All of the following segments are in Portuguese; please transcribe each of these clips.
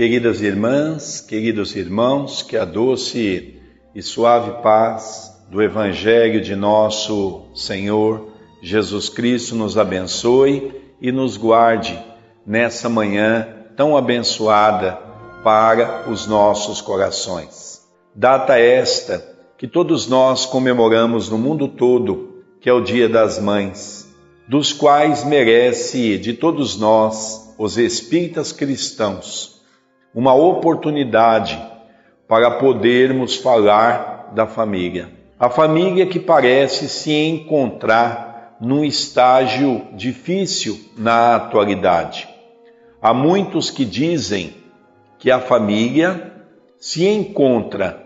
Queridas irmãs, queridos irmãos, que a doce e suave paz do Evangelho de nosso Senhor Jesus Cristo nos abençoe e nos guarde nessa manhã tão abençoada para os nossos corações. Data esta que todos nós comemoramos no mundo todo, que é o Dia das Mães, dos quais merece de todos nós, os espíritas cristãos, uma oportunidade para podermos falar da família. A família que parece se encontrar num estágio difícil na atualidade. Há muitos que dizem que a família se encontra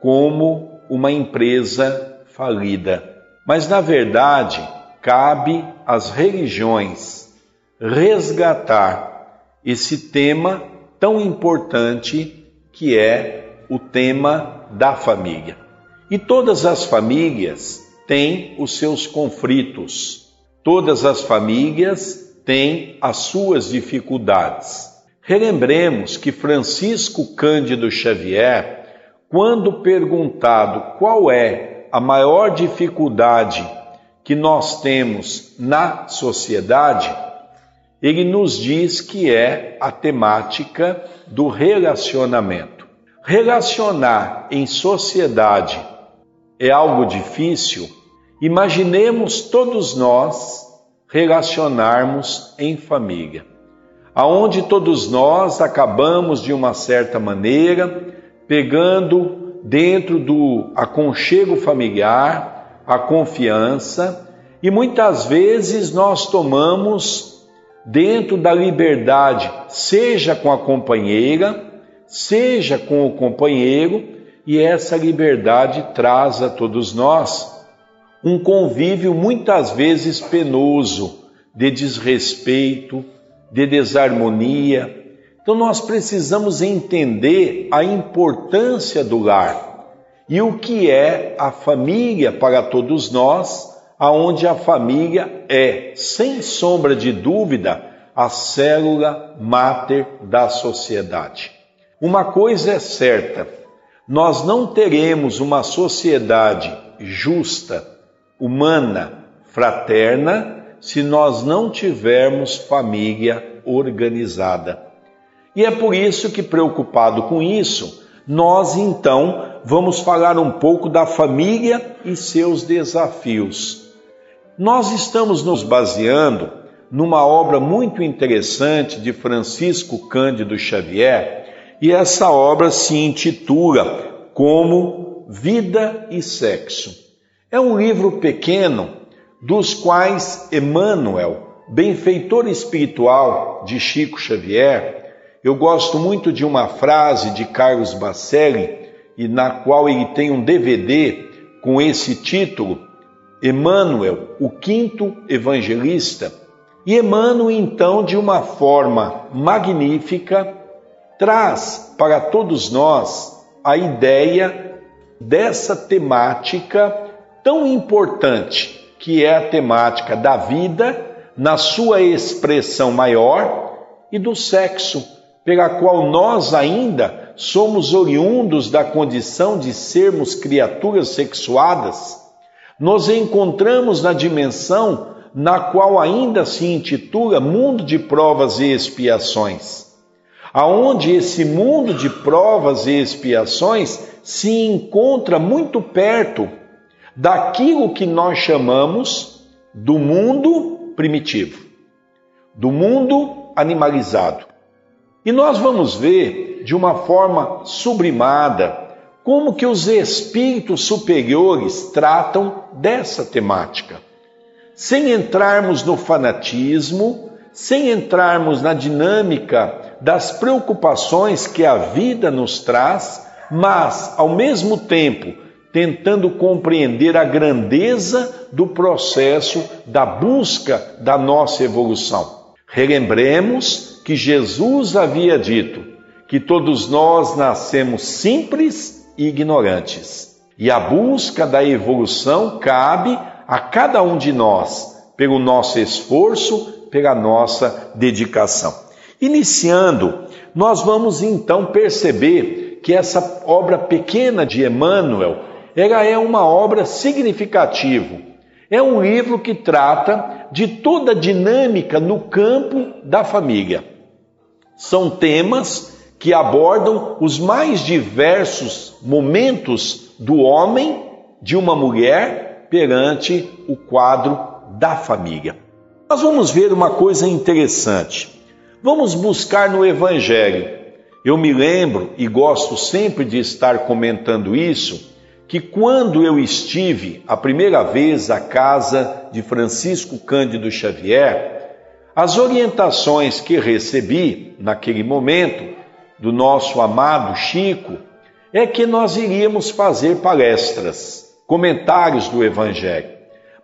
como uma empresa falida. Mas, na verdade, cabe às religiões resgatar esse tema tão importante que é o tema da família. E todas as famílias têm os seus conflitos, todas as famílias têm as suas dificuldades. Relembremos que Francisco Cândido Xavier, quando perguntado qual é a maior dificuldade que nós temos na sociedade, ele nos diz que é a temática do relacionamento. Relacionar em sociedade é algo difícil, imaginemos todos nós relacionarmos em família, aonde todos nós acabamos de uma certa maneira pegando dentro do aconchego familiar a confiança e muitas vezes nós tomamos dentro da liberdade, seja com a companheira, seja com o companheiro, e essa liberdade traz a todos nós um convívio muitas vezes penoso, de desrespeito, de desarmonia. Então nós precisamos entender a importância do lar e o que é a família para todos nós, aonde a família é, sem sombra de dúvida, a célula máter da sociedade. Uma coisa é certa, nós não teremos uma sociedade justa, humana, fraterna, se nós não tivermos família organizada. E é por isso que, preocupado com isso, nós então vamos falar um pouco da família e seus desafios. Nós estamos nos baseando numa obra muito interessante de Francisco Cândido Xavier, e essa obra se intitula como Vida e Sexo. É um livro pequeno dos quais Emmanuel, benfeitor espiritual de Chico Xavier, eu gosto muito de uma frase de Carlos Bacelli, e na qual ele tem um DVD com esse título, Emmanuel, o quinto evangelista. E Emmanuel, então, de uma forma magnífica, traz para todos nós a ideia dessa temática tão importante, que é a temática da vida na sua expressão maior e do sexo, pela qual nós ainda somos oriundos da condição de sermos criaturas sexuadas, nos encontramos na dimensão na qual ainda se intitula mundo de provas e expiações aonde esse mundo de provas e expiações se encontra muito perto daquilo que nós chamamos do mundo primitivo, do mundo animalizado. E nós vamos ver de uma forma sublimada como que os espíritos superiores tratam dessa temática. Sem entrarmos no fanatismo, sem entrarmos na dinâmica das preocupações que a vida nos traz, mas, ao mesmo tempo, tentando compreender a grandeza do processo da busca da nossa evolução. Relembremos que Jesus havia dito que todos nós nascemos simples ignorantes, e a busca da evolução cabe a cada um de nós, pelo nosso esforço, pela nossa dedicação. Iniciando nós vamos então perceber que essa obra pequena de Emmanuel, ela é uma obra significativa. É um livro que trata de toda a dinâmica no campo da família. São temas que abordam os mais diversos momentos do homem, de uma mulher, perante o quadro da família. Nós vamos ver uma coisa interessante. Vamos buscar no Evangelho. Eu me lembro e gosto sempre de estar comentando isso, que quando eu estive a primeira vez à casa de Francisco Cândido Xavier, as orientações que recebi naquele momento do nosso amado Chico é que nós iríamos fazer palestras, comentários do Evangelho.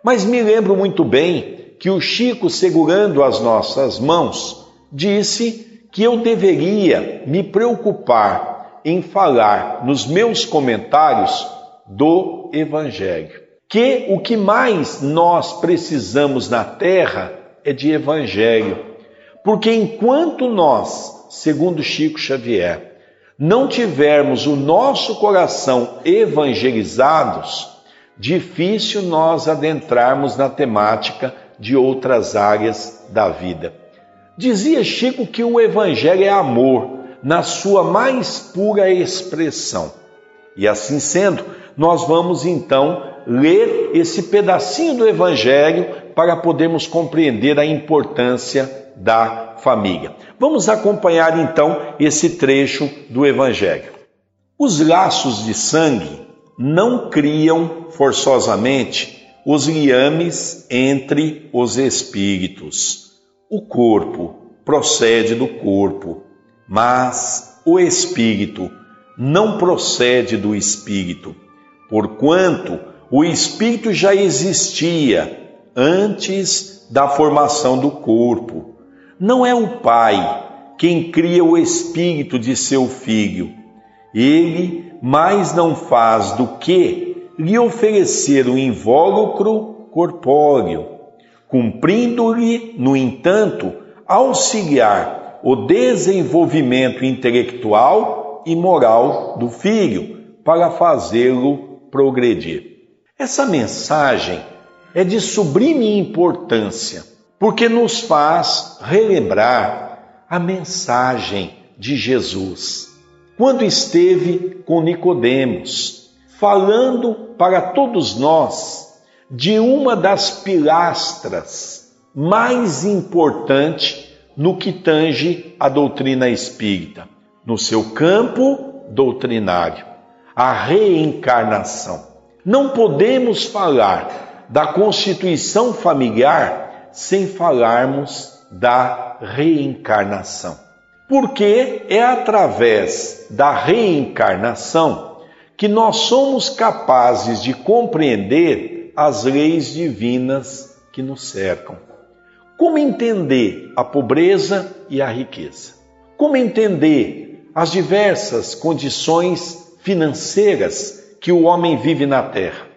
Mas me lembro muito bem que o Chico, segurando as nossas mãos, disse que eu deveria me preocupar em falar nos meus comentários do Evangelho. Que o que mais nós precisamos na terra é de Evangelho. Porque enquanto nós, segundo Chico Xavier, não tivermos o nosso coração evangelizados, difícil nós adentrarmos na temática de outras áreas da vida. Dizia Chico que o Evangelho é amor, na sua mais pura expressão. E assim sendo, nós vamos então ler esse pedacinho do Evangelho para podermos compreender a importância da família. Vamos acompanhar então esse trecho do Evangelho. Os laços de sangue não criam forçosamente os liames entre os espíritos o corpo procede do corpo, mas o espírito não procede do espírito, porquanto o espírito já existia antes da formação do corpo. Não é o pai quem cria o espírito de seu filho. Ele mais não faz do que lhe oferecer o invólucro corpóreo cumprindo-lhe, no entanto, auxiliar o desenvolvimento intelectual e moral do filho para fazê-lo progredir. Essa mensagem é de sublime importância, porque nos faz relembrar a mensagem de Jesus, quando esteve com Nicodemos, falando para todos nós de uma das pilastras mais importante no que tange a doutrina espírita, no seu campo doutrinário, a reencarnação. Não podemos falar da constituição familiar sem falarmos da reencarnação. Porque é através da reencarnação que nós somos capazes de compreender as leis divinas que nos cercam. Como entender a pobreza e a riqueza? Como entender as diversas condições financeiras que o homem vive na terra?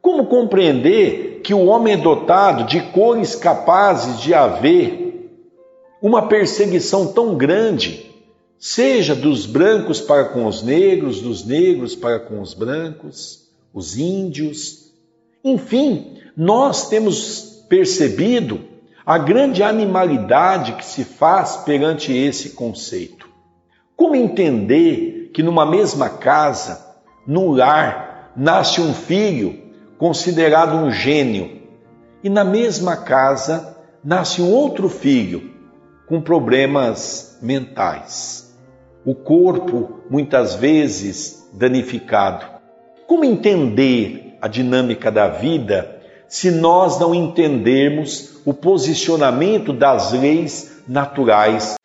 Como compreender que o homem é dotado de cores capazes de haver uma perseguição tão grande, seja dos brancos para com os negros, dos negros para com os brancos, os índios, enfim, nós temos percebido a grande animalidade que se faz perante esse conceito. Como entender que numa mesma casa, no lar, nasce um filho considerado um gênio e na mesma casa nasce um outro filho com problemas mentais? O corpo muitas vezes danificado. Como entender a dinâmica da vida se nós não entendermos o posicionamento das leis naturais.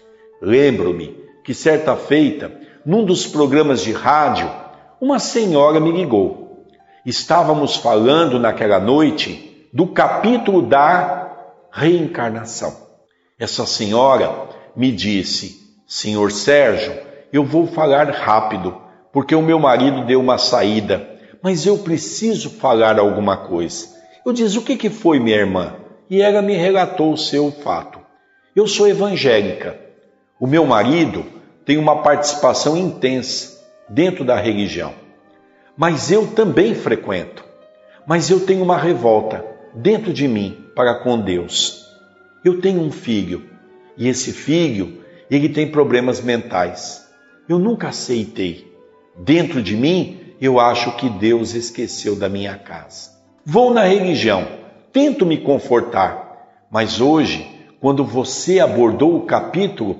Lembro-me que certa feita, num dos programas de rádio, uma senhora me ligou. Estávamos falando naquela noite do capítulo da reencarnação. Essa senhora me disse: Senhor Sérgio, eu vou falar rápido, porque o meu marido deu uma saída mas eu preciso falar alguma coisa. Eu disse: O que, que foi, minha irmã? E ela me relatou o seu fato. Eu sou evangélica. O meu marido tem uma participação intensa dentro da religião. Mas eu também frequento. Mas eu tenho uma revolta dentro de mim para com Deus. Eu tenho um filho e esse filho, ele tem problemas mentais. Eu nunca aceitei. Dentro de mim, eu acho que Deus esqueceu da minha casa. Vou na religião, tento me confortar, mas hoje, quando você abordou o capítulo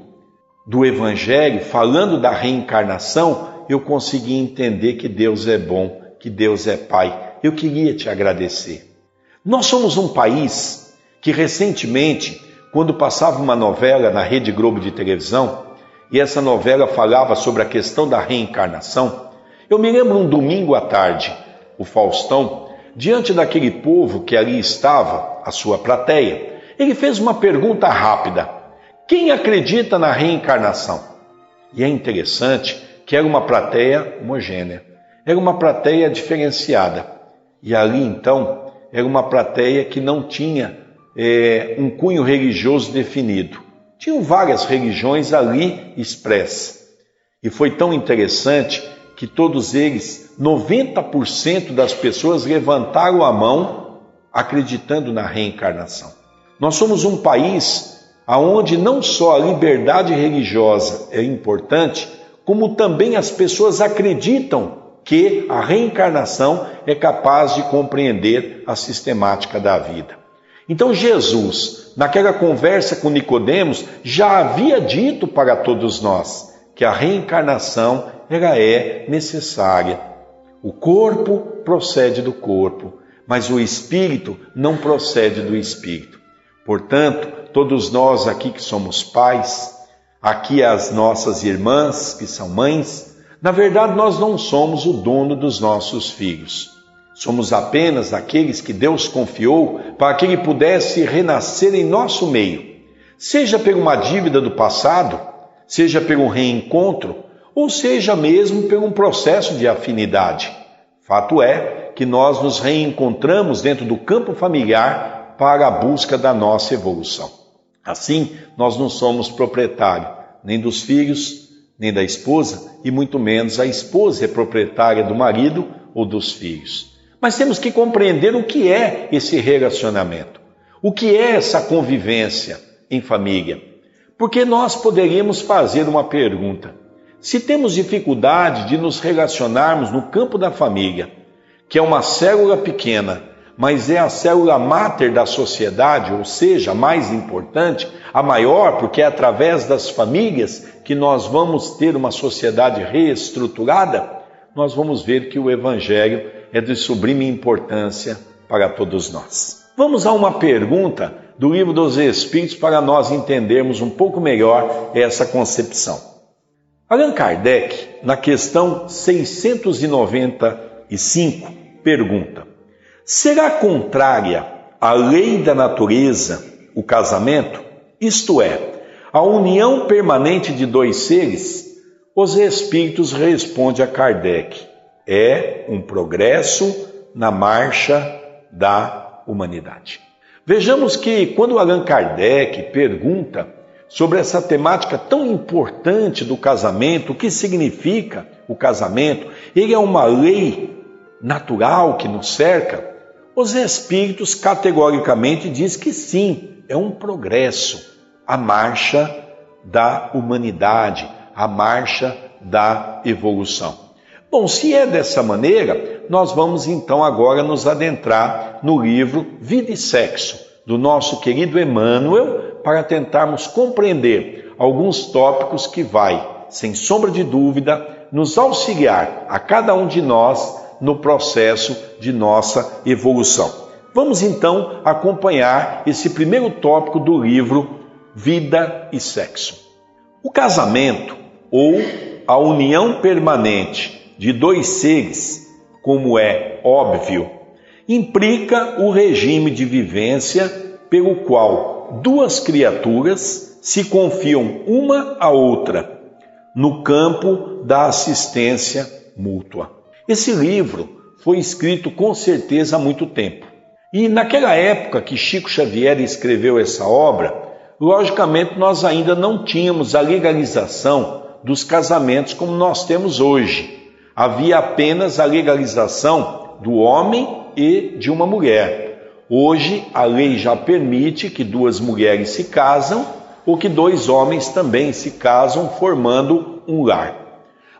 do Evangelho falando da reencarnação, eu consegui entender que Deus é bom, que Deus é Pai. Eu queria te agradecer. Nós somos um país que recentemente, quando passava uma novela na Rede Globo de televisão, e essa novela falava sobre a questão da reencarnação, eu me lembro um domingo à tarde, o Faustão, diante daquele povo que ali estava, a sua plateia, ele fez uma pergunta rápida: Quem acredita na reencarnação? E é interessante que era uma plateia homogênea, era uma plateia diferenciada. E ali então era uma plateia que não tinha é, um cunho religioso definido. Tinham várias religiões ali expressas. E foi tão interessante que todos eles, 90% das pessoas levantaram a mão acreditando na reencarnação. Nós somos um país aonde não só a liberdade religiosa é importante, como também as pessoas acreditam que a reencarnação é capaz de compreender a sistemática da vida. Então Jesus, naquela conversa com Nicodemos, já havia dito para todos nós que a reencarnação ela é necessária. O corpo procede do corpo, mas o espírito não procede do espírito. Portanto, todos nós aqui que somos pais, aqui as nossas irmãs que são mães, na verdade nós não somos o dono dos nossos filhos. Somos apenas aqueles que Deus confiou para que ele pudesse renascer em nosso meio, seja por uma dívida do passado, seja pelo reencontro, ou seja mesmo por um processo de afinidade. Fato é que nós nos reencontramos dentro do campo familiar para a busca da nossa evolução. Assim, nós não somos proprietário nem dos filhos, nem da esposa, e muito menos a esposa é proprietária do marido ou dos filhos. Mas temos que compreender o que é esse relacionamento, o que é essa convivência em família. Porque nós poderíamos fazer uma pergunta: se temos dificuldade de nos relacionarmos no campo da família, que é uma célula pequena, mas é a célula máter da sociedade, ou seja, a mais importante, a maior, porque é através das famílias que nós vamos ter uma sociedade reestruturada, nós vamos ver que o Evangelho é de sublime importância para todos nós. Vamos a uma pergunta do Livro dos Espíritos para nós entendermos um pouco melhor essa concepção. Allan Kardec, na questão 695, pergunta: será contrária à lei da natureza o casamento? Isto é, a união permanente de dois seres? Os espíritos respondem a Kardec: é um progresso na marcha da humanidade. Vejamos que quando Allan Kardec pergunta sobre essa temática tão importante do casamento, o que significa o casamento, ele é uma lei natural que nos cerca. Os espíritos categoricamente diz que sim, é um progresso, a marcha da humanidade, a marcha da evolução. Bom, se é dessa maneira, nós vamos então agora nos adentrar no livro Vida e Sexo, do nosso querido Emmanuel, para tentarmos compreender alguns tópicos que vai, sem sombra de dúvida, nos auxiliar a cada um de nós no processo de nossa evolução. Vamos então acompanhar esse primeiro tópico do livro Vida e Sexo. O casamento ou a união permanente de dois seres, como é óbvio, implica o regime de vivência pelo qual duas criaturas se confiam uma à outra no campo da assistência mútua. Esse livro foi escrito com certeza há muito tempo. E naquela época que Chico Xavier escreveu essa obra, logicamente nós ainda não tínhamos a legalização dos casamentos como nós temos hoje. Havia apenas a legalização do homem e de uma mulher. Hoje a lei já permite que duas mulheres se casam ou que dois homens também se casam formando um lar.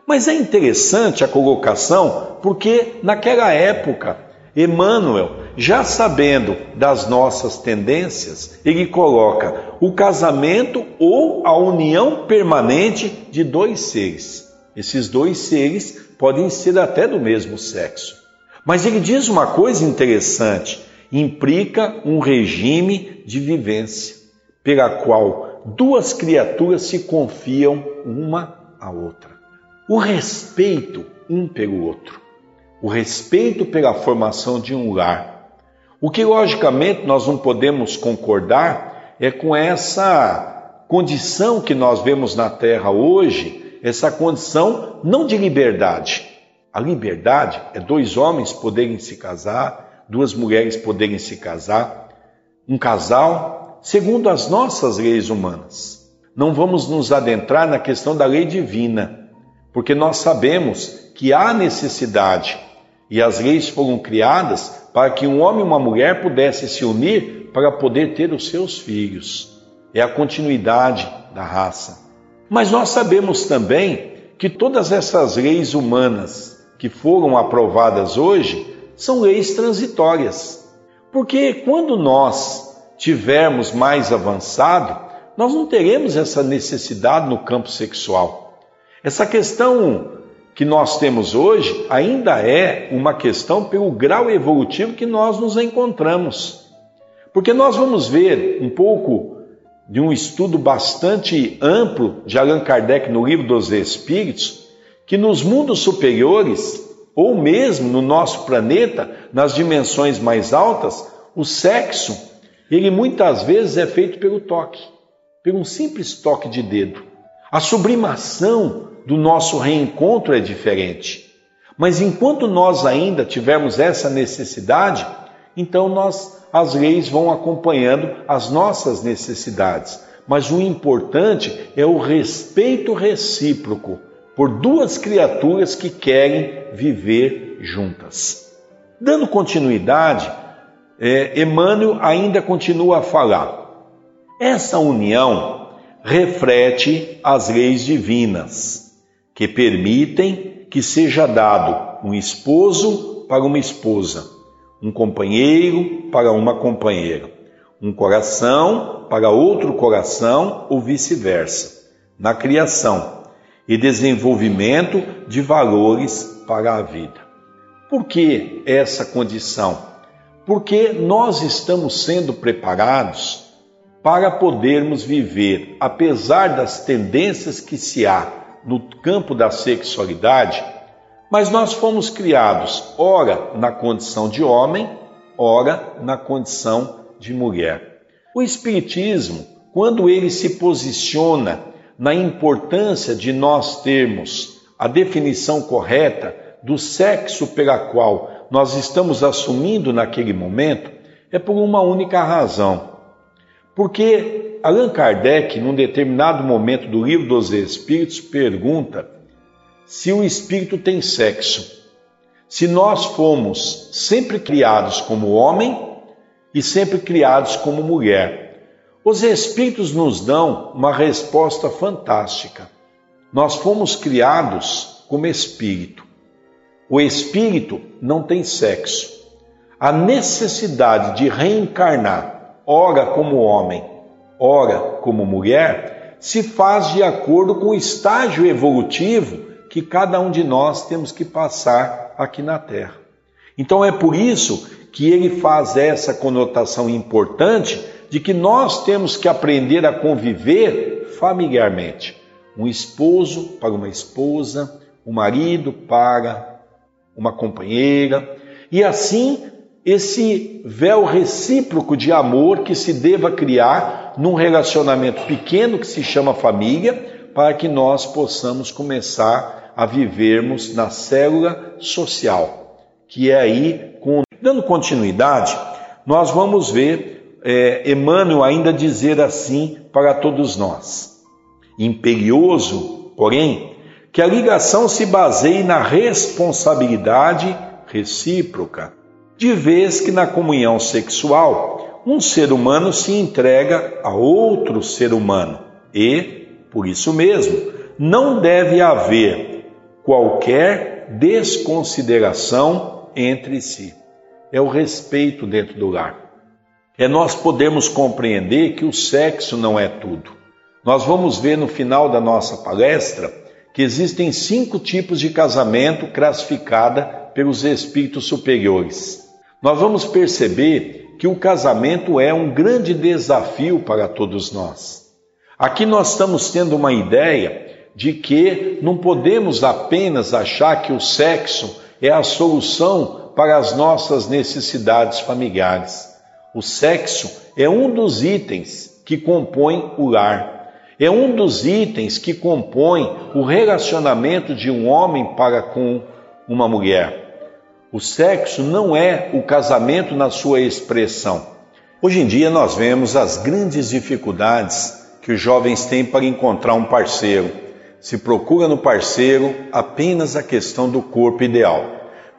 Mas é interessante a colocação porque naquela época Emmanuel, já sabendo das nossas tendências, ele coloca o casamento ou a união permanente de dois seres. Esses dois seres podem ser até do mesmo sexo. Mas ele diz uma coisa interessante: implica um regime de vivência, pela qual duas criaturas se confiam uma à outra. O respeito um pelo outro o respeito pela formação de um lar. O que, logicamente, nós não podemos concordar é com essa condição que nós vemos na Terra hoje, essa condição não de liberdade. A liberdade é dois homens poderem se casar, duas mulheres poderem se casar, um casal, segundo as nossas leis humanas. Não vamos nos adentrar na questão da lei divina, porque nós sabemos que há necessidade e as leis foram criadas para que um homem e uma mulher pudessem se unir para poder ter os seus filhos. É a continuidade da raça. Mas nós sabemos também que todas essas leis humanas que foram aprovadas hoje são leis transitórias. Porque quando nós tivermos mais avançado, nós não teremos essa necessidade no campo sexual. Essa questão que nós temos hoje ainda é uma questão pelo grau evolutivo que nós nos encontramos. Porque nós vamos ver um pouco de um estudo bastante amplo de Allan Kardec no Livro dos Espíritos, que nos mundos superiores, ou mesmo no nosso planeta, nas dimensões mais altas, o sexo, ele muitas vezes é feito pelo toque, pelo um simples toque de dedo. A sublimação do nosso reencontro é diferente. Mas enquanto nós ainda tivermos essa necessidade, então nós as leis vão acompanhando as nossas necessidades. Mas o importante é o respeito recíproco por duas criaturas que querem viver juntas. Dando continuidade, é, Emmanuel ainda continua a falar. Essa união reflete as leis divinas que permitem que seja dado um esposo para uma esposa, um companheiro para uma companheira, um coração para outro coração ou vice-versa, na criação e desenvolvimento de valores para a vida. Por que essa condição? Porque nós estamos sendo preparados para podermos viver, apesar das tendências que se há no campo da sexualidade, mas nós fomos criados, ora na condição de homem, ora na condição de mulher. O Espiritismo, quando ele se posiciona na importância de nós termos a definição correta do sexo pela qual nós estamos assumindo naquele momento, é por uma única razão. Porque Allan Kardec, num determinado momento do Livro dos Espíritos, pergunta se o espírito tem sexo. Se nós fomos sempre criados como homem e sempre criados como mulher. Os espíritos nos dão uma resposta fantástica. Nós fomos criados como espírito. O espírito não tem sexo. A necessidade de reencarnar, ora como homem, ora como mulher, se faz de acordo com o estágio evolutivo que cada um de nós temos que passar aqui na Terra. Então é por isso que ele faz essa conotação importante de que nós temos que aprender a conviver familiarmente. Um esposo para uma esposa, um marido para uma companheira, e assim esse véu recíproco de amor que se deva criar num relacionamento pequeno que se chama família, para que nós possamos começar a vivermos na célula social, que é aí, com... dando continuidade, nós vamos ver é, Emmanuel ainda dizer assim para todos nós: imperioso porém, que a ligação se baseie na responsabilidade recíproca, de vez que na comunhão sexual um ser humano se entrega a outro ser humano e, por isso mesmo, não deve haver qualquer desconsideração entre si. É o respeito dentro do lar. É nós podemos compreender que o sexo não é tudo. Nós vamos ver no final da nossa palestra que existem cinco tipos de casamento classificada pelos espíritos superiores. Nós vamos perceber que o casamento é um grande desafio para todos nós. Aqui nós estamos tendo uma ideia de que não podemos apenas achar que o sexo é a solução para as nossas necessidades familiares. O sexo é um dos itens que compõem o lar. É um dos itens que compõem o relacionamento de um homem para com uma mulher. O sexo não é o casamento na sua expressão. Hoje em dia nós vemos as grandes dificuldades que os jovens têm para encontrar um parceiro se procura no parceiro apenas a questão do corpo ideal.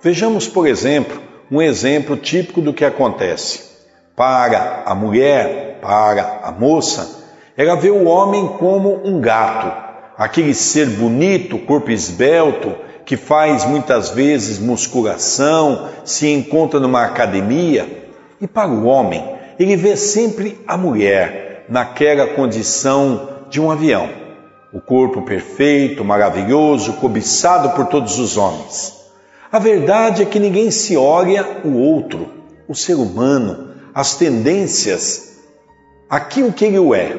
Vejamos, por exemplo, um exemplo típico do que acontece. Para a mulher, para a moça, ela vê o homem como um gato, aquele ser bonito, corpo esbelto, que faz muitas vezes musculação, se encontra numa academia. E para o homem, ele vê sempre a mulher naquela condição de um avião o corpo perfeito, maravilhoso, cobiçado por todos os homens. A verdade é que ninguém se olha o outro, o ser humano, as tendências, aquilo que ele é.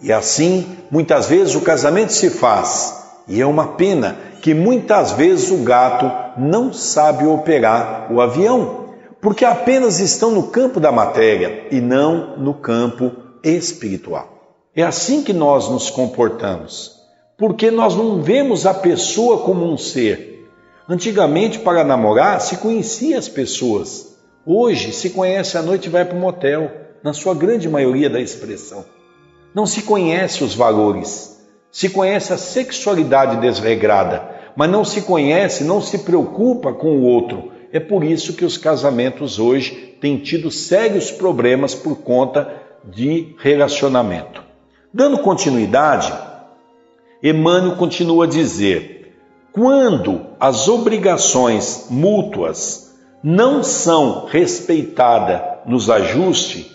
E assim, muitas vezes o casamento se faz, e é uma pena que muitas vezes o gato não sabe operar o avião, porque apenas estão no campo da matéria e não no campo espiritual. É assim que nós nos comportamos, porque nós não vemos a pessoa como um ser. Antigamente, para namorar, se conhecia as pessoas. Hoje, se conhece à noite e vai para o motel, na sua grande maioria da expressão. Não se conhece os valores, se conhece a sexualidade desregrada, mas não se conhece, não se preocupa com o outro. É por isso que os casamentos hoje têm tido sérios problemas por conta de relacionamento. Dando continuidade, Emmanuel continua a dizer: quando as obrigações mútuas não são respeitadas nos ajustes,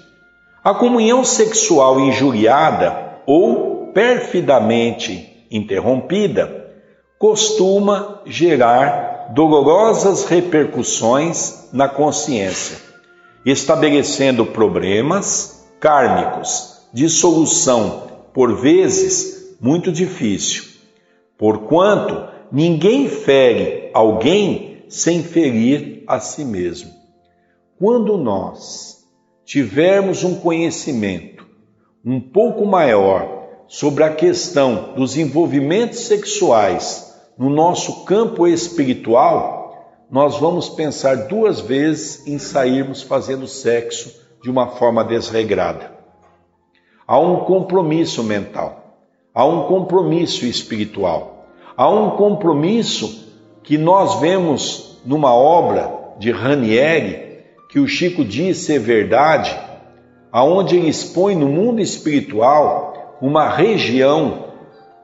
a comunhão sexual injuriada ou perfidamente interrompida costuma gerar dolorosas repercussões na consciência, estabelecendo problemas kármicos de solução por vezes, muito difícil, porquanto ninguém fere alguém sem ferir a si mesmo. Quando nós tivermos um conhecimento um pouco maior sobre a questão dos envolvimentos sexuais no nosso campo espiritual, nós vamos pensar duas vezes em sairmos fazendo sexo de uma forma desregrada. Há um compromisso mental, há um compromisso espiritual, há um compromisso que nós vemos numa obra de Ranieri, que o Chico diz ser verdade, aonde ele expõe no mundo espiritual uma região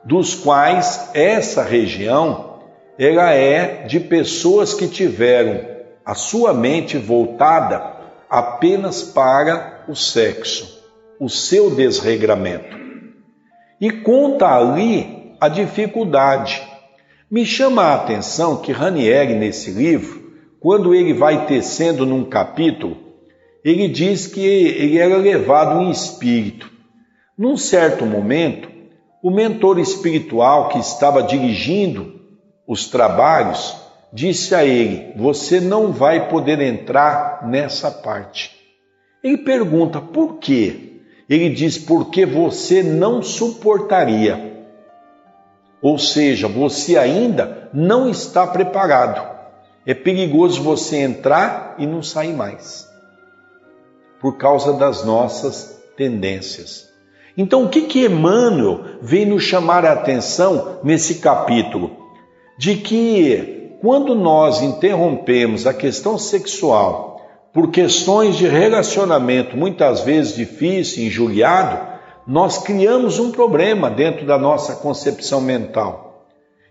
dos quais essa região ela é de pessoas que tiveram a sua mente voltada apenas para o sexo o seu desregramento. E conta ali a dificuldade. Me chama a atenção que Ranieri, nesse livro, quando ele vai tecendo num capítulo, ele diz que ele era levado em espírito. Num certo momento, o mentor espiritual que estava dirigindo os trabalhos disse a ele: Você não vai poder entrar nessa parte. Ele pergunta por quê? Ele diz: porque você não suportaria. Ou seja, você ainda não está preparado. É perigoso você entrar e não sair mais. Por causa das nossas tendências. Então, o que que Emmanuel vem nos chamar a atenção nesse capítulo? De que quando nós interrompemos a questão sexual por questões de relacionamento muitas vezes difícil, injuriado, nós criamos um problema dentro da nossa concepção mental.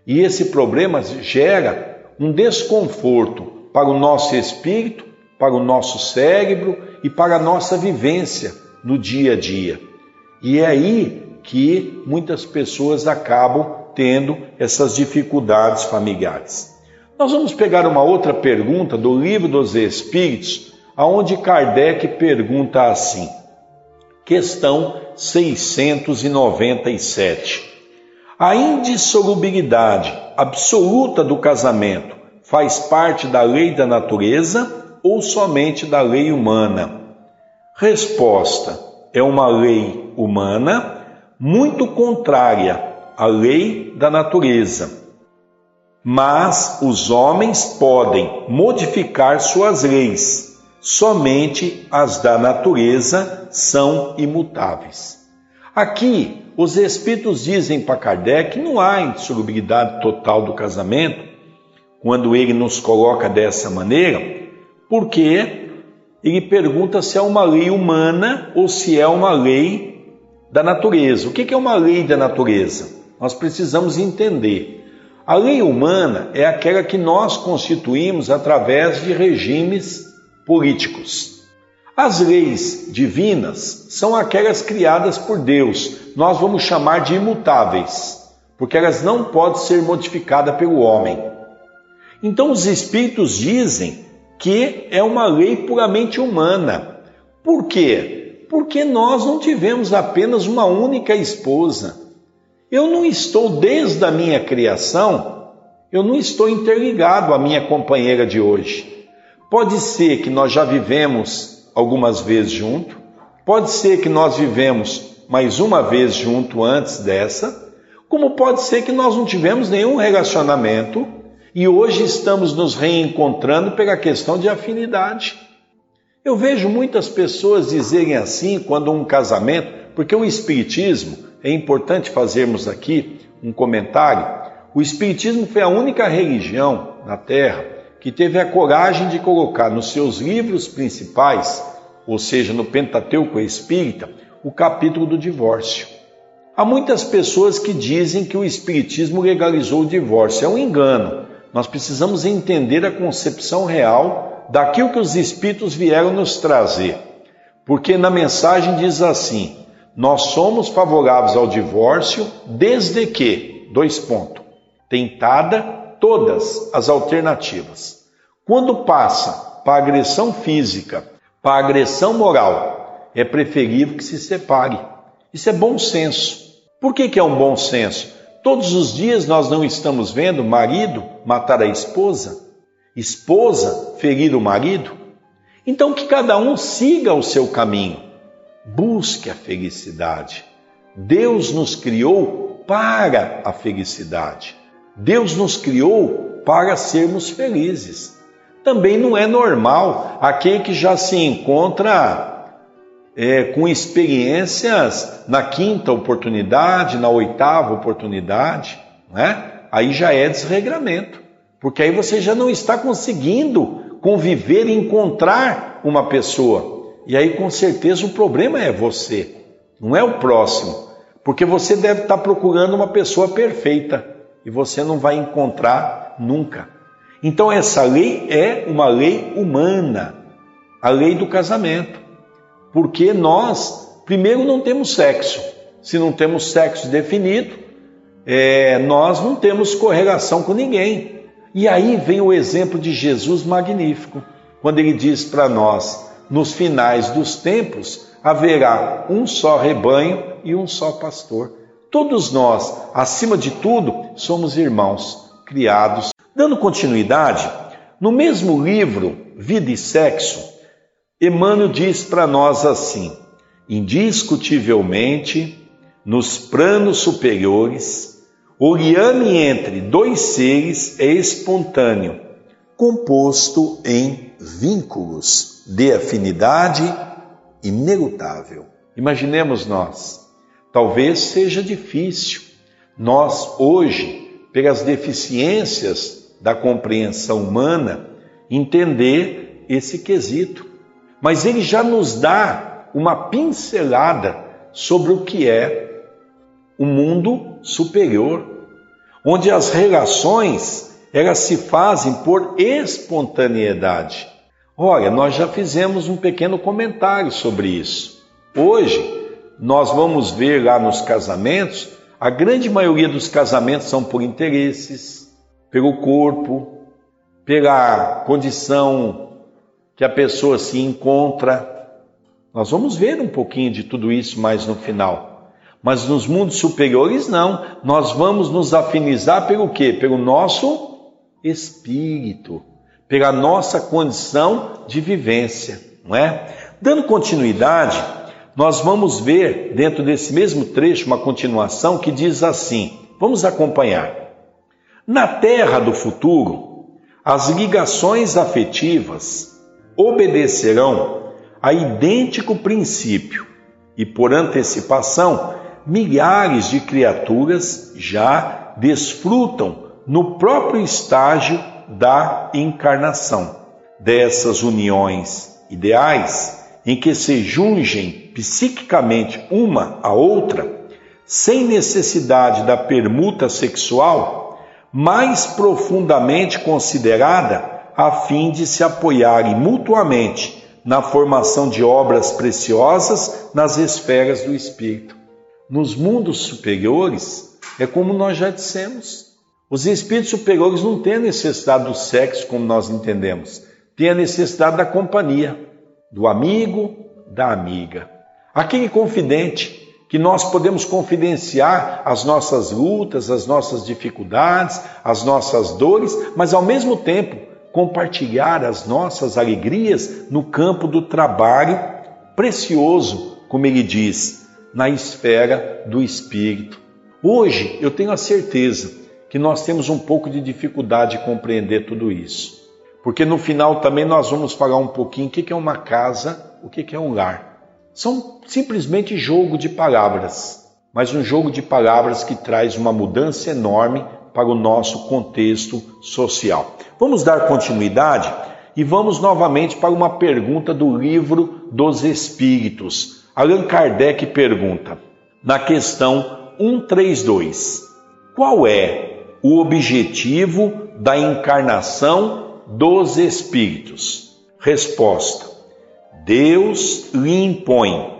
E esse problema gera um desconforto para o nosso espírito, para o nosso cérebro e para a nossa vivência no dia a dia. E é aí que muitas pessoas acabam tendo essas dificuldades familiares. Nós vamos pegar uma outra pergunta do Livro dos Espíritos, aonde Kardec pergunta assim: Questão 697. A indissolubilidade absoluta do casamento faz parte da lei da natureza ou somente da lei humana? Resposta: é uma lei humana muito contrária à lei da natureza. Mas os homens podem modificar suas leis, somente as da natureza são imutáveis. Aqui, os espíritos dizem para Kardec que não há insolubilidade total do casamento, quando ele nos coloca dessa maneira, porque ele pergunta se é uma lei humana ou se é uma lei da natureza. O que é uma lei da natureza? Nós precisamos entender. A lei humana é aquela que nós constituímos através de regimes políticos. As leis divinas são aquelas criadas por Deus, nós vamos chamar de imutáveis, porque elas não podem ser modificadas pelo homem. Então, os espíritos dizem que é uma lei puramente humana. Por quê? Porque nós não tivemos apenas uma única esposa. Eu não estou desde a minha criação, eu não estou interligado à minha companheira de hoje. Pode ser que nós já vivemos algumas vezes junto, pode ser que nós vivemos mais uma vez junto antes dessa, como pode ser que nós não tivemos nenhum relacionamento e hoje estamos nos reencontrando pela questão de afinidade. Eu vejo muitas pessoas dizerem assim quando um casamento, porque o Espiritismo, é importante fazermos aqui um comentário, o Espiritismo foi a única religião na Terra que teve a coragem de colocar nos seus livros principais, ou seja, no Pentateuco Espírita, o capítulo do divórcio. Há muitas pessoas que dizem que o Espiritismo legalizou o divórcio. É um engano. Nós precisamos entender a concepção real daquilo que os Espíritos vieram nos trazer. Porque na mensagem diz assim: nós somos favoráveis ao divórcio desde que, dois pontos, tentada todas as alternativas. Quando passa para agressão física, para agressão moral, é preferível que se separe. Isso é bom senso. Por que, que é um bom senso? Todos os dias nós não estamos vendo marido matar a esposa, esposa ferir o marido. Então que cada um siga o seu caminho, busque a felicidade. Deus nos criou para a felicidade. Deus nos criou para sermos felizes. Também não é normal aquele que já se encontra é, com experiências na quinta oportunidade, na oitava oportunidade, né? aí já é desregramento, porque aí você já não está conseguindo conviver e encontrar uma pessoa. E aí com certeza o problema é você, não é o próximo, porque você deve estar procurando uma pessoa perfeita e você não vai encontrar nunca. Então essa lei é uma lei humana, a lei do casamento. Porque nós, primeiro, não temos sexo. Se não temos sexo definido, é, nós não temos correlação com ninguém. E aí vem o exemplo de Jesus magnífico, quando ele diz para nós: nos finais dos tempos haverá um só rebanho e um só pastor. Todos nós, acima de tudo, somos irmãos criados. Dando continuidade, no mesmo livro Vida e Sexo, Emmanuel diz para nós assim: indiscutivelmente, nos planos superiores, o liame entre dois seres é espontâneo, composto em vínculos de afinidade inelutável. Imaginemos nós, talvez seja difícil nós hoje, pelas deficiências da compreensão humana, entender esse quesito. Mas ele já nos dá uma pincelada sobre o que é o mundo superior, onde as relações elas se fazem por espontaneidade. Olha, nós já fizemos um pequeno comentário sobre isso. Hoje nós vamos ver lá nos casamentos, a grande maioria dos casamentos são por interesses, pelo corpo, pela condição que a pessoa se encontra. Nós vamos ver um pouquinho de tudo isso mais no final. Mas nos mundos superiores não, nós vamos nos afinizar pelo quê? Pelo nosso espírito, pela nossa condição de vivência, não é? Dando continuidade, nós vamos ver dentro desse mesmo trecho uma continuação que diz assim: vamos acompanhar. Na terra do futuro, as ligações afetivas obedecerão a idêntico princípio e, por antecipação, milhares de criaturas já desfrutam no próprio estágio da encarnação. Dessas uniões ideais em que se jungem psiquicamente uma a outra, sem necessidade da permuta sexual mais profundamente considerada a fim de se apoiarem mutuamente na formação de obras preciosas nas esferas do espírito. Nos mundos superiores, é como nós já dissemos, os espíritos superiores não têm a necessidade do sexo como nós entendemos, têm a necessidade da companhia, do amigo, da amiga. Aquele confidente que nós podemos confidenciar as nossas lutas, as nossas dificuldades, as nossas dores, mas ao mesmo tempo compartilhar as nossas alegrias no campo do trabalho precioso, como ele diz, na esfera do espírito. Hoje eu tenho a certeza que nós temos um pouco de dificuldade de compreender tudo isso. Porque no final também nós vamos falar um pouquinho o que é uma casa, o que é um lar. São simplesmente jogo de palavras, mas um jogo de palavras que traz uma mudança enorme para o nosso contexto social. Vamos dar continuidade e vamos novamente para uma pergunta do livro dos Espíritos. Allan Kardec pergunta, na questão 132, qual é o objetivo da encarnação dos Espíritos? Resposta: Deus lhe impõe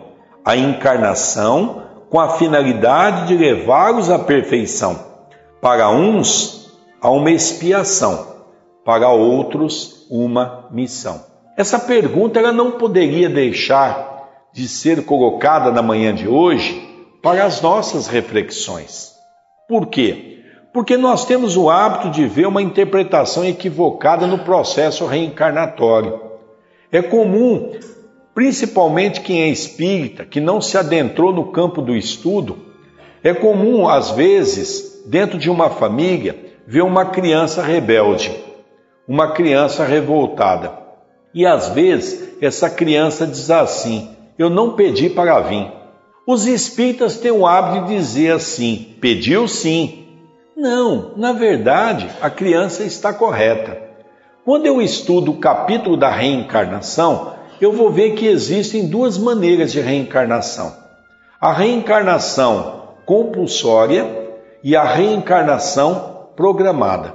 a encarnação com a finalidade de levá-los à perfeição. Para uns, a uma expiação, para outros, uma missão. Essa pergunta ela não poderia deixar de ser colocada na manhã de hoje para as nossas reflexões. Por quê? Porque nós temos o hábito de ver uma interpretação equivocada no processo reencarnatório. É comum principalmente quem é espírita, que não se adentrou no campo do estudo, é comum, às vezes, dentro de uma família, ver uma criança rebelde, uma criança revoltada. E às vezes essa criança diz assim: Eu não pedi para vir. Os espíritas têm o hábito de dizer assim: Pediu sim. Não, na verdade, a criança está correta. Quando eu estudo o capítulo da reencarnação, eu vou ver que existem duas maneiras de reencarnação: a reencarnação compulsória e a reencarnação programada.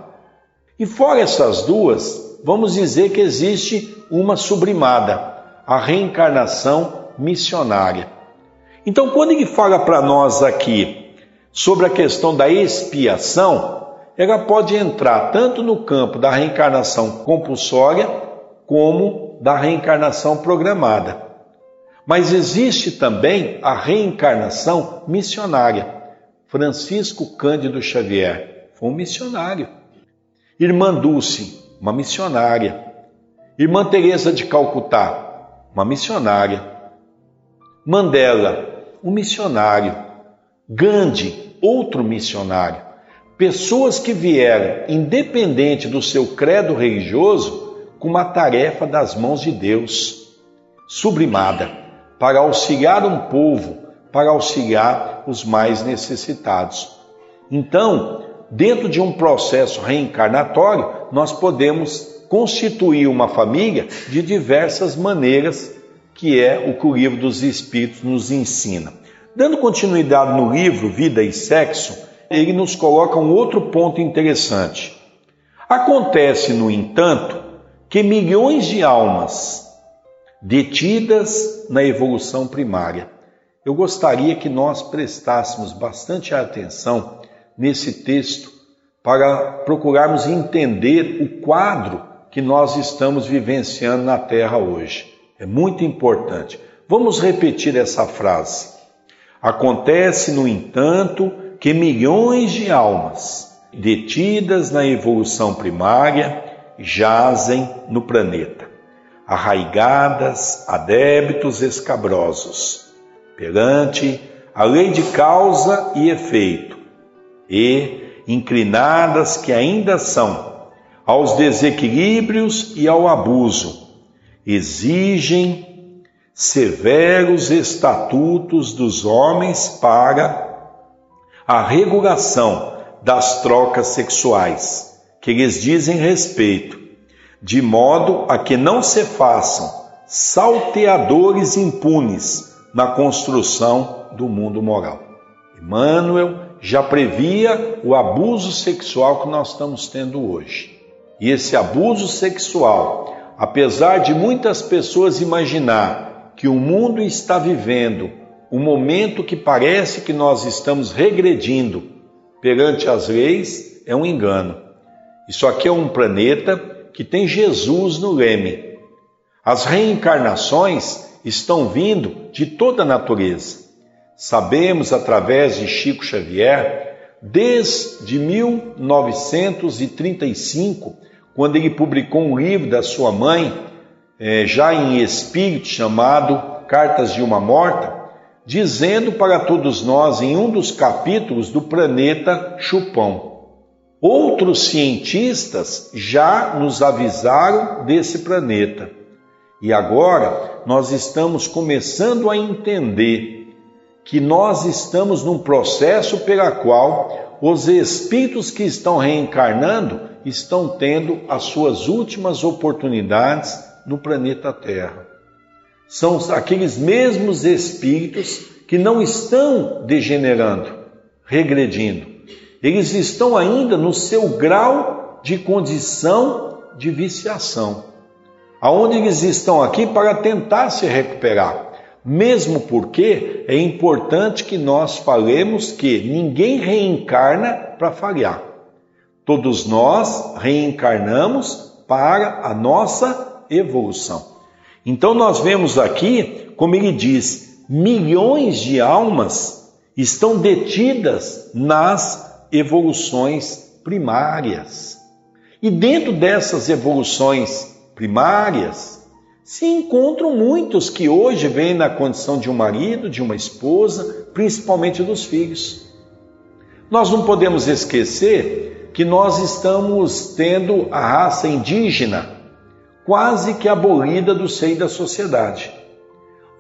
E fora essas duas, vamos dizer que existe uma sublimada, a reencarnação missionária. Então, quando ele fala para nós aqui sobre a questão da expiação, ela pode entrar tanto no campo da reencarnação compulsória como da reencarnação programada. Mas existe também a reencarnação missionária. Francisco Cândido Xavier foi um missionário. Irmã Dulce, uma missionária. Irmã Teresa de Calcutá, uma missionária. Mandela, um missionário. Gandhi, outro missionário. Pessoas que vieram, independente do seu credo religioso, com uma tarefa das mãos de Deus, sublimada, para auxiliar um povo para auxiliar os mais necessitados. Então, dentro de um processo reencarnatório, nós podemos constituir uma família de diversas maneiras, que é o que o livro dos Espíritos nos ensina. Dando continuidade no livro Vida e Sexo, ele nos coloca um outro ponto interessante. Acontece, no entanto, que milhões de almas detidas na evolução primária. Eu gostaria que nós prestássemos bastante atenção nesse texto para procurarmos entender o quadro que nós estamos vivenciando na Terra hoje. É muito importante. Vamos repetir essa frase. Acontece, no entanto, que milhões de almas detidas na evolução primária jazem no planeta, arraigadas a débitos escabrosos, perante a lei de causa e efeito, e inclinadas que ainda são aos desequilíbrios e ao abuso, exigem severos estatutos dos homens para a regulação das trocas sexuais que lhes dizem respeito, de modo a que não se façam salteadores impunes na construção do mundo moral. Emmanuel já previa o abuso sexual que nós estamos tendo hoje. E esse abuso sexual, apesar de muitas pessoas imaginar que o mundo está vivendo um momento que parece que nós estamos regredindo perante as leis, é um engano. Isso aqui é um planeta que tem Jesus no leme. As reencarnações estão vindo de toda a natureza. Sabemos através de Chico Xavier, desde 1935, quando ele publicou um livro da sua mãe, é, já em espírito, chamado Cartas de uma Morta, dizendo para todos nós em um dos capítulos do planeta Chupão. Outros cientistas já nos avisaram desse planeta. E agora nós estamos começando a entender que nós estamos num processo pela qual os espíritos que estão reencarnando estão tendo as suas últimas oportunidades no planeta Terra. São aqueles mesmos espíritos que não estão degenerando, regredindo. Eles estão ainda no seu grau de condição de viciação, aonde eles estão aqui para tentar se recuperar. Mesmo porque é importante que nós falemos que ninguém reencarna para falhar. Todos nós reencarnamos para a nossa evolução. Então nós vemos aqui, como ele diz, milhões de almas estão detidas nas evoluções primárias. E dentro dessas evoluções primárias, se encontram muitos que hoje vêm na condição de um marido, de uma esposa, principalmente dos filhos. Nós não podemos esquecer que nós estamos tendo a raça indígena quase que abolida do seio da sociedade.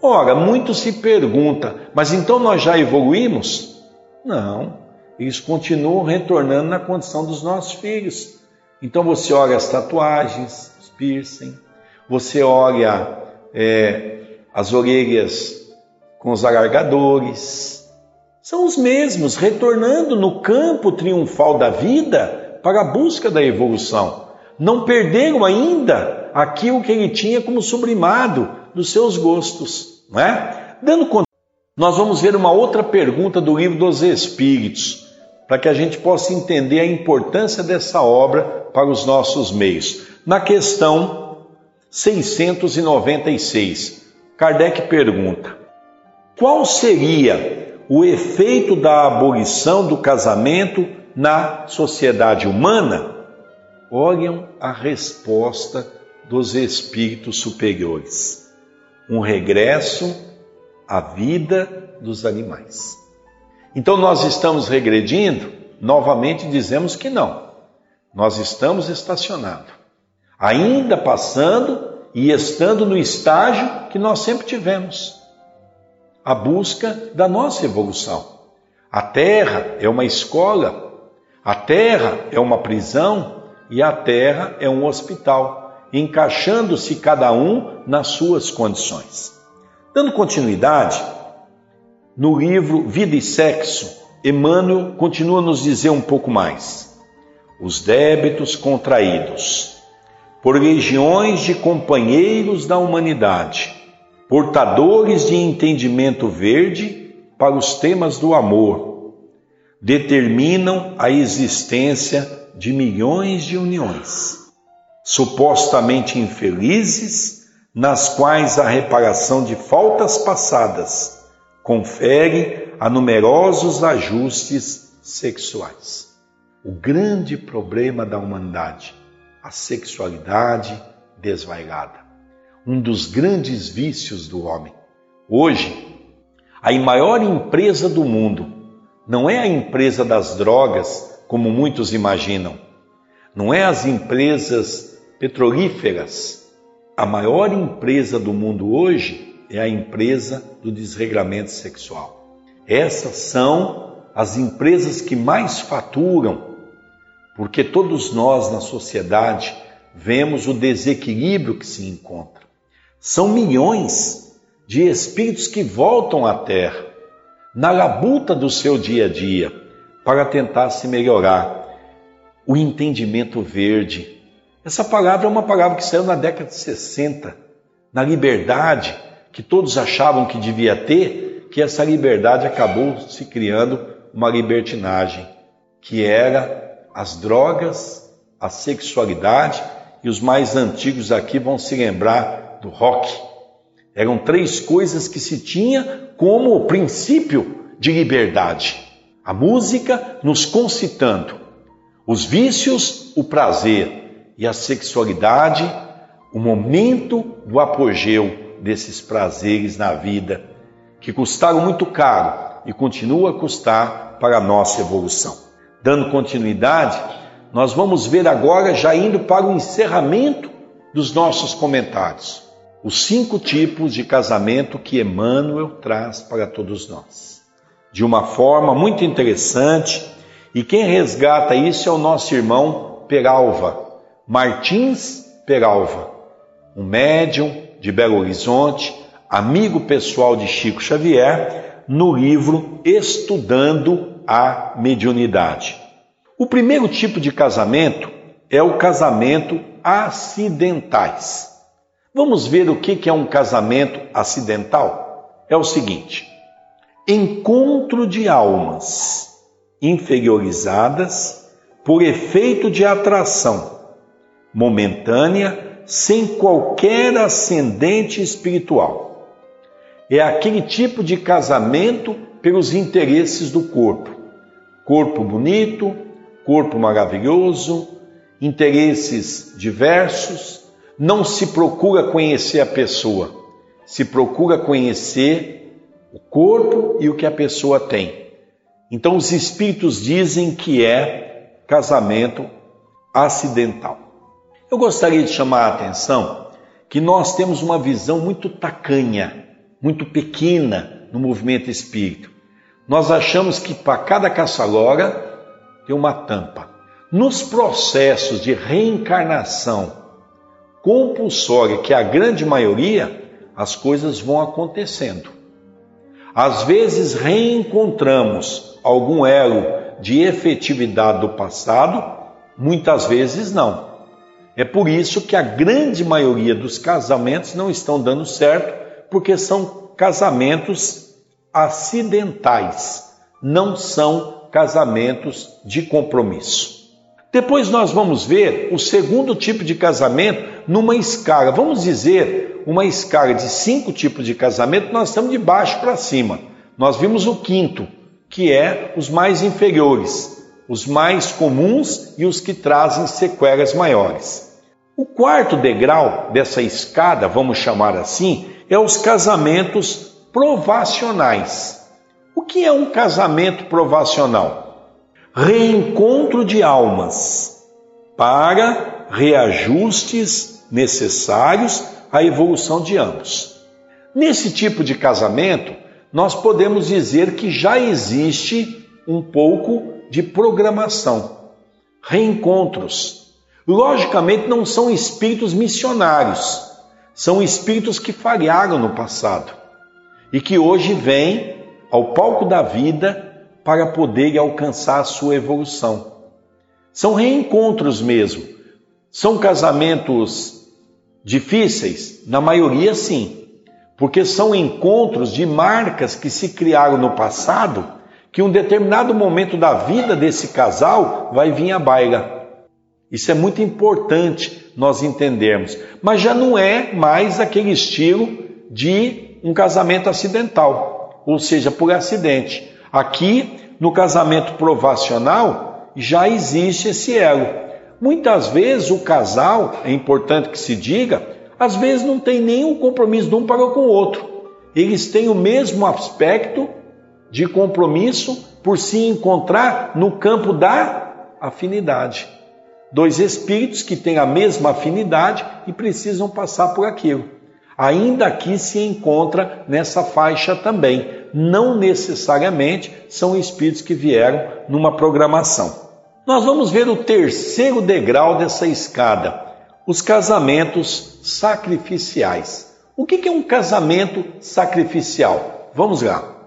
Ora, muito se pergunta, mas então nós já evoluímos? Não, eles continuam retornando na condição dos nossos filhos. Então você olha as tatuagens, piercing, você olha é, as orelhas com os alargadores, são os mesmos retornando no campo triunfal da vida para a busca da evolução. Não perderam ainda aquilo que ele tinha como sublimado dos seus gostos, não é? Dando conta, nós vamos ver uma outra pergunta do livro dos Espíritos, para que a gente possa entender a importância dessa obra para os nossos meios. Na questão 696, Kardec pergunta: qual seria o efeito da abolição do casamento na sociedade humana? Olhem a resposta dos espíritos superiores, um regresso à vida dos animais. Então nós estamos regredindo? Novamente dizemos que não. Nós estamos estacionando, ainda passando e estando no estágio que nós sempre tivemos. a busca da nossa evolução. A Terra é uma escola, a Terra é uma prisão e a Terra é um hospital, encaixando-se cada um nas suas condições. Dando continuidade, no livro Vida e Sexo, Emmanuel continua a nos dizer um pouco mais. Os débitos contraídos por legiões de companheiros da humanidade, portadores de entendimento verde para os temas do amor, determinam a existência de milhões de uniões, supostamente infelizes, nas quais a reparação de faltas passadas confere a numerosos ajustes sexuais. O grande problema da humanidade, a sexualidade desvairada. Um dos grandes vícios do homem. Hoje, a maior empresa do mundo não é a empresa das drogas, como muitos imaginam. Não é as empresas petrolíferas. A maior empresa do mundo hoje é a empresa do desregramento sexual. Essas são as empresas que mais faturam, porque todos nós na sociedade vemos o desequilíbrio que se encontra. São milhões de espíritos que voltam à Terra na labuta do seu dia a dia para tentar se melhorar. O entendimento verde. Essa palavra é uma palavra que saiu na década de 60, na liberdade que todos achavam que devia ter, que essa liberdade acabou se criando uma libertinagem, que era as drogas, a sexualidade, e os mais antigos aqui vão se lembrar do rock. Eram três coisas que se tinha como princípio de liberdade. A música nos concitando, os vícios, o prazer, e a sexualidade, o momento do apogeu desses prazeres na vida que custaram muito caro e continua a custar para a nossa evolução. Dando continuidade, nós vamos ver agora, já indo para o encerramento dos nossos comentários, os cinco tipos de casamento que Emmanuel traz para todos nós. De uma forma muito interessante, e quem resgata isso é o nosso irmão Peralva, Martins Peralva, um médium de Belo Horizonte, amigo pessoal de Chico Xavier, no livro Estudando a Mediunidade. O primeiro tipo de casamento é o casamento acidentais. Vamos ver o que é um casamento acidental? É o seguinte: encontro de almas inferiorizadas por efeito de atração momentânea sem qualquer ascendente espiritual. É aquele tipo de casamento pelos interesses do corpo. Corpo bonito, corpo maravilhoso, interesses diversos. Não se procura conhecer a pessoa, se procura conhecer o corpo e o que a pessoa tem. Então, os espíritos dizem que é casamento acidental. Eu gostaria de chamar a atenção que nós temos uma visão muito tacanha, muito pequena no movimento espírito. Nós achamos que para cada caçalora tem uma tampa. Nos processos de reencarnação compulsória, que é a grande maioria, as coisas vão acontecendo. Às vezes reencontramos algum elo de efetividade do passado, muitas vezes não. É por isso que a grande maioria dos casamentos não estão dando certo, porque são casamentos acidentais, não são casamentos de compromisso. Depois nós vamos ver o segundo tipo de casamento numa escala, vamos dizer, uma escala de cinco tipos de casamento, nós estamos de baixo para cima. Nós vimos o quinto, que é os mais inferiores, os mais comuns e os que trazem sequelas maiores. O quarto degrau dessa escada, vamos chamar assim, é os casamentos provacionais. O que é um casamento provacional? Reencontro de almas para reajustes necessários à evolução de ambos. Nesse tipo de casamento, nós podemos dizer que já existe um pouco de programação, reencontros. Logicamente, não são espíritos missionários, são espíritos que falharam no passado e que hoje vêm ao palco da vida para poderem alcançar a sua evolução. São reencontros mesmo. São casamentos difíceis? Na maioria, sim, porque são encontros de marcas que se criaram no passado que um determinado momento da vida desse casal vai vir à baila. Isso é muito importante nós entendermos. Mas já não é mais aquele estilo de um casamento acidental, ou seja, por acidente. Aqui, no casamento provacional, já existe esse elo. Muitas vezes o casal, é importante que se diga, às vezes não tem nenhum compromisso de um para com o outro. Eles têm o mesmo aspecto de compromisso por se encontrar no campo da afinidade. Dois espíritos que têm a mesma afinidade e precisam passar por aquilo. Ainda aqui se encontra nessa faixa também. Não necessariamente são espíritos que vieram numa programação. Nós vamos ver o terceiro degrau dessa escada, os casamentos sacrificiais. O que é um casamento sacrificial? Vamos lá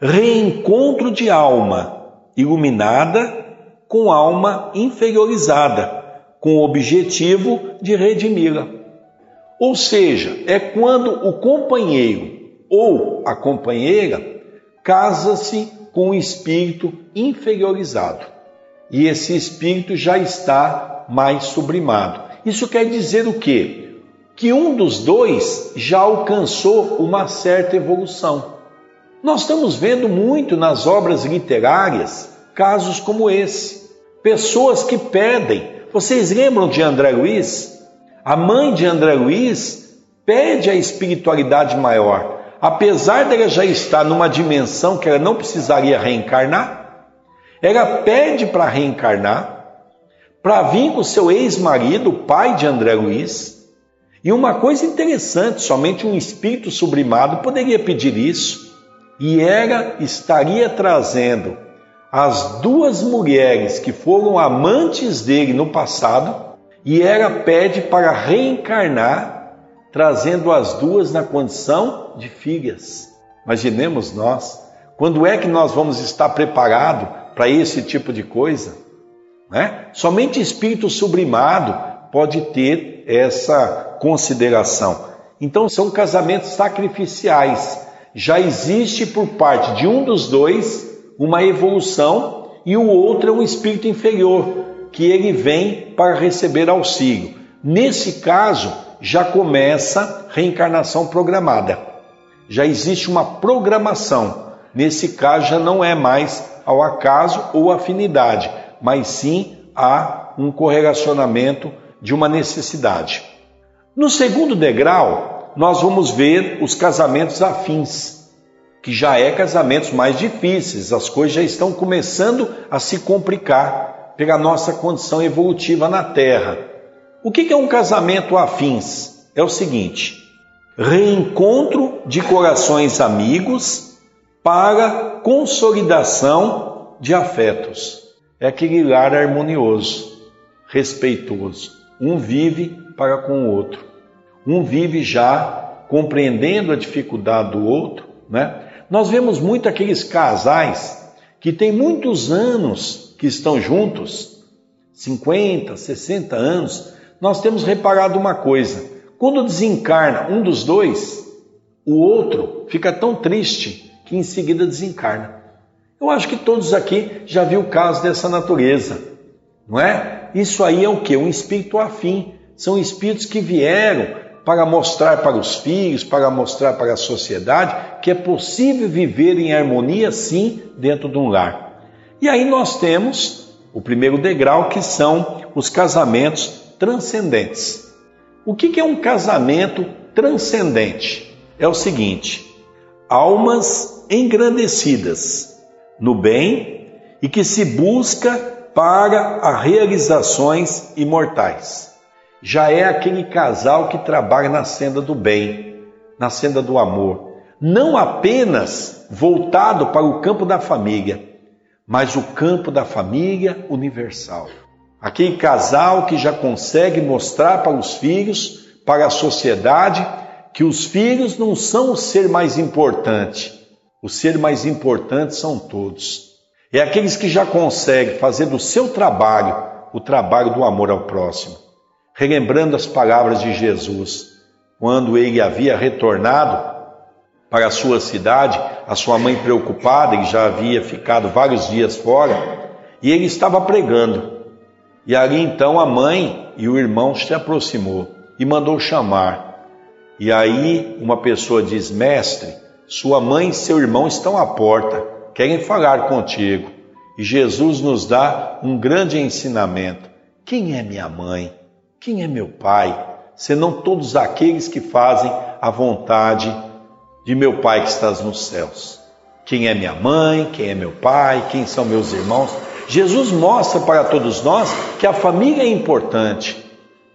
reencontro de alma iluminada com alma inferiorizada, com o objetivo de redimi-la. Ou seja, é quando o companheiro ou a companheira casa-se com um espírito inferiorizado e esse espírito já está mais sublimado. Isso quer dizer o quê? Que um dos dois já alcançou uma certa evolução. Nós estamos vendo muito nas obras literárias casos como esse. Pessoas que pedem. Vocês lembram de André Luiz? A mãe de André Luiz pede a espiritualidade maior. Apesar dela já estar numa dimensão que ela não precisaria reencarnar, ela pede para reencarnar, para vir com seu ex-marido, pai de André Luiz. E uma coisa interessante, somente um espírito sublimado poderia pedir isso e ela estaria trazendo as duas mulheres que foram amantes dele no passado e ela pede para reencarnar, trazendo as duas na condição de filhas. Imaginemos nós, quando é que nós vamos estar preparados para esse tipo de coisa? Né? Somente espírito sublimado pode ter essa consideração. Então são casamentos sacrificiais já existe por parte de um dos dois uma evolução e o outro é um espírito inferior, que ele vem para receber auxílio. Nesse caso, já começa reencarnação programada. Já existe uma programação. Nesse caso, já não é mais ao acaso ou afinidade, mas sim há um correlacionamento de uma necessidade. No segundo degrau, nós vamos ver os casamentos afins, que já é casamentos mais difíceis, as coisas já estão começando a se complicar pela nossa condição evolutiva na Terra. O que é um casamento afins? É o seguinte: reencontro de corações amigos para consolidação de afetos. É aquele lar harmonioso, respeitoso. Um vive para com o outro. Um vive já compreendendo a dificuldade do outro, né? Nós vemos muito aqueles casais que têm muitos anos que estão juntos, 50, 60 anos. Nós temos reparado uma coisa: quando desencarna um dos dois, o outro fica tão triste que em seguida desencarna. Eu acho que todos aqui já viu casos dessa natureza, não é? Isso aí é o que? Um espírito afim. São espíritos que vieram para mostrar para os filhos, para mostrar para a sociedade que é possível viver em harmonia sim dentro de um lar. E aí nós temos o primeiro degrau que são os casamentos transcendentes. O que é um casamento transcendente? É o seguinte: almas engrandecidas no bem e que se busca para as realizações imortais já é aquele casal que trabalha na senda do bem, na senda do amor. não apenas voltado para o campo da família, mas o campo da família universal. Aquele casal que já consegue mostrar para os filhos, para a sociedade, que os filhos não são o ser mais importante. O ser mais importante são todos. É aqueles que já conseguem fazer do seu trabalho o trabalho do amor ao próximo. Relembrando as palavras de Jesus, quando ele havia retornado para a sua cidade, a sua mãe preocupada, ele já havia ficado vários dias fora, e ele estava pregando. E ali então a mãe e o irmão se aproximou e mandou chamar. E aí uma pessoa diz: Mestre, sua mãe e seu irmão estão à porta, querem falar contigo. E Jesus nos dá um grande ensinamento. Quem é minha mãe? Quem é meu pai? Senão todos aqueles que fazem a vontade de meu Pai que estás nos céus. Quem é minha mãe? Quem é meu pai? Quem são meus irmãos? Jesus mostra para todos nós que a família é importante,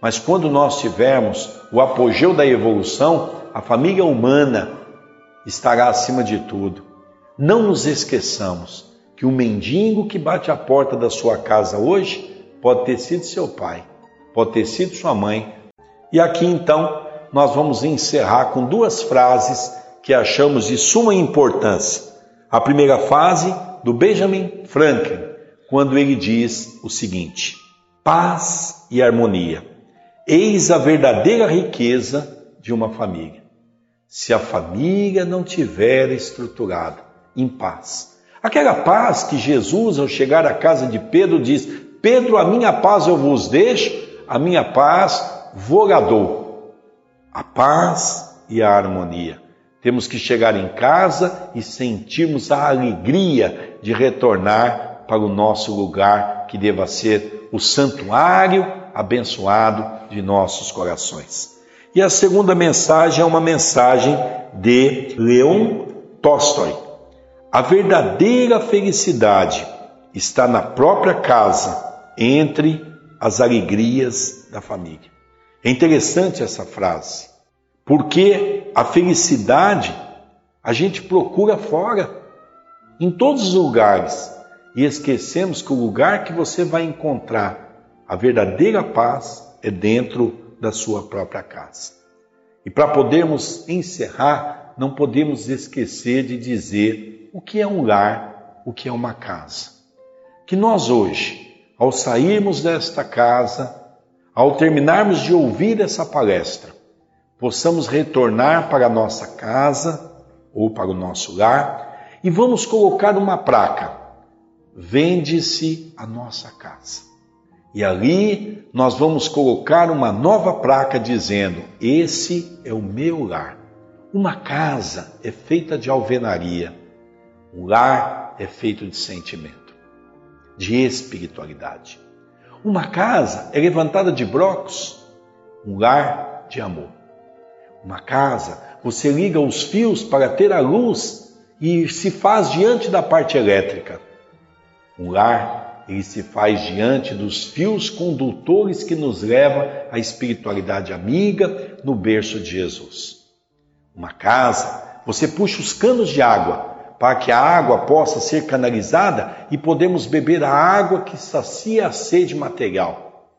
mas quando nós tivermos o apogeu da evolução, a família humana estará acima de tudo. Não nos esqueçamos que o mendigo que bate a porta da sua casa hoje pode ter sido seu pai, pode ter sido sua mãe. E aqui então nós vamos encerrar com duas frases que achamos de suma importância. A primeira fase do Benjamin Franklin, quando ele diz o seguinte: paz e harmonia. Eis a verdadeira riqueza de uma família. Se a família não tiver estruturada em paz. Aquela paz que Jesus, ao chegar à casa de Pedro, diz: Pedro, a minha paz eu vos deixo, a minha paz vou dou. A paz e a harmonia. Temos que chegar em casa e sentirmos a alegria de retornar para o nosso lugar que deva ser o santuário abençoado de nossos corações. E a segunda mensagem é uma mensagem de Leon Tolstói. A verdadeira felicidade está na própria casa, entre as alegrias da família. É interessante essa frase, porque a felicidade a gente procura fora, em todos os lugares, e esquecemos que o lugar que você vai encontrar a verdadeira paz é dentro da sua própria casa. E para podermos encerrar, não podemos esquecer de dizer o que é um lar, o que é uma casa. Que nós hoje, ao sairmos desta casa, ao terminarmos de ouvir essa palestra, possamos retornar para a nossa casa ou para o nosso lar e vamos colocar uma placa vende-se a nossa casa. E ali nós vamos colocar uma nova placa dizendo: Esse é o meu lar. Uma casa é feita de alvenaria, um lar é feito de sentimento, de espiritualidade. Uma casa é levantada de brocos, um lar de amor. Uma casa, você liga os fios para ter a luz e se faz diante da parte elétrica. Um lar, ele se faz diante dos fios condutores que nos leva à espiritualidade amiga no berço de Jesus. Uma casa, você puxa os canos de água para que a água possa ser canalizada e podemos beber a água que sacia a sede material.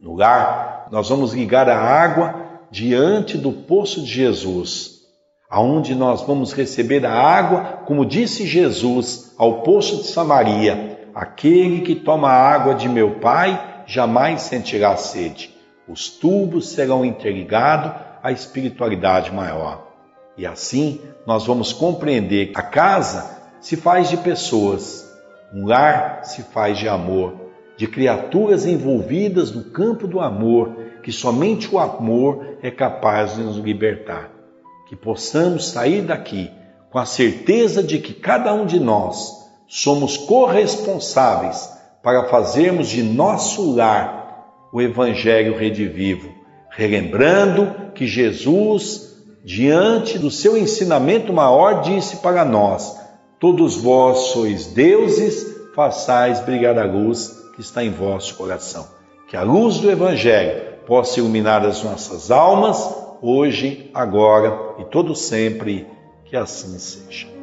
No lar, nós vamos ligar a água diante do poço de Jesus, aonde nós vamos receber a água, como disse Jesus ao poço de Samaria, Aquele que toma a água de meu Pai jamais sentirá sede. Os tubos serão interligados à espiritualidade maior. E assim nós vamos compreender que a casa se faz de pessoas, um lar se faz de amor, de criaturas envolvidas no campo do amor, que somente o amor é capaz de nos libertar. Que possamos sair daqui com a certeza de que cada um de nós somos corresponsáveis para fazermos de nosso lar o Evangelho redivivo, relembrando que Jesus, diante do seu ensinamento maior, disse para nós: Todos vós sois deuses, façais brilhar a luz que está em vosso coração. Que a luz do Evangelho possa iluminar as nossas almas, hoje, agora e todo sempre Que assim seja.